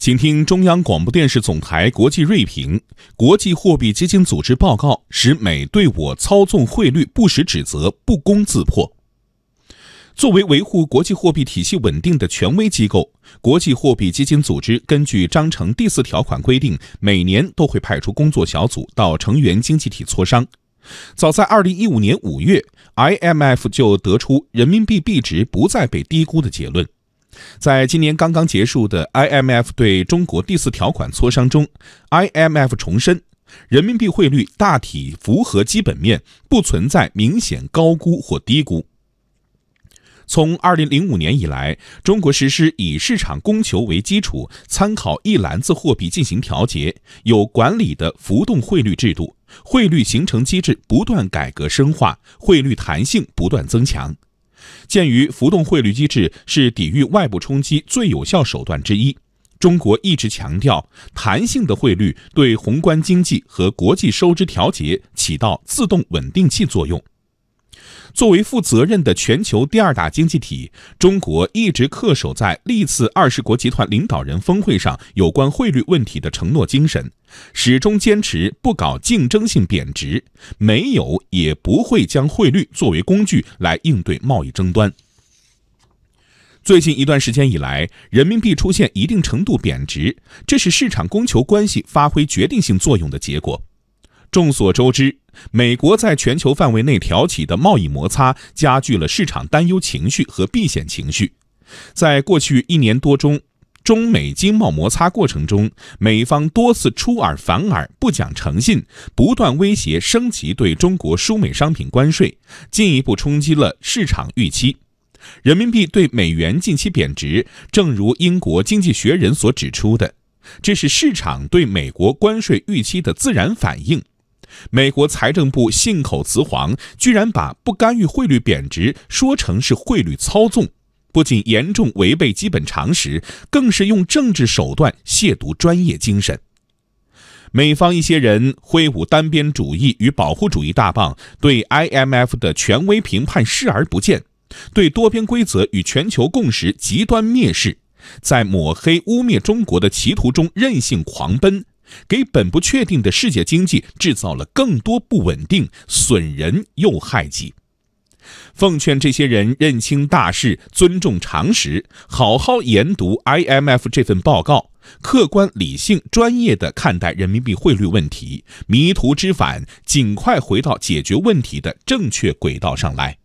请听中央广播电视总台国际锐评：国际货币基金组织报告使美对我操纵汇率不实指责不攻自破。作为维护国际货币体系稳定的权威机构，国际货币基金组织根据章程第四条款规定，每年都会派出工作小组到成员经济体磋商。早在二零一五年五月，IMF 就得出人民币币值不再被低估的结论。在今年刚刚结束的 IMF 对中国第四条款磋商中，IMF 重申，人民币汇率大体符合基本面，不存在明显高估或低估。从2005年以来，中国实施以市场供求为基础，参考一篮子货币进行调节，有管理的浮动汇率制度，汇率形成机制不断改革深化，汇率弹性不断增强。鉴于浮动汇率机制是抵御外部冲击最有效手段之一，中国一直强调，弹性的汇率对宏观经济和国际收支调节起到自动稳定器作用。作为负责任的全球第二大经济体，中国一直恪守在历次二十国集团领导人峰会上有关汇率问题的承诺精神，始终坚持不搞竞争性贬值，没有也不会将汇率作为工具来应对贸易争端。最近一段时间以来，人民币出现一定程度贬值，这是市场供求关系发挥决定性作用的结果。众所周知，美国在全球范围内挑起的贸易摩擦，加剧了市场担忧情绪和避险情绪。在过去一年多中，中美经贸摩擦过程中，美方多次出尔反尔、不讲诚信，不断威胁升级对中国输美商品关税，进一步冲击了市场预期。人民币对美元近期贬值，正如英国经济学人所指出的，这是市场对美国关税预期的自然反应。美国财政部信口雌黄，居然把不干预汇率贬值说成是汇率操纵，不仅严重违背基本常识，更是用政治手段亵渎专业精神。美方一些人挥舞单边主义与保护主义大棒，对 IMF 的权威评判视而不见，对多边规则与全球共识极端蔑视，在抹黑污蔑中国的歧途中任性狂奔。给本不确定的世界经济制造了更多不稳定，损人又害己。奉劝这些人认清大势，尊重常识，好好研读 IMF 这份报告，客观、理性、专业地看待人民币汇率问题，迷途知返，尽快回到解决问题的正确轨道上来。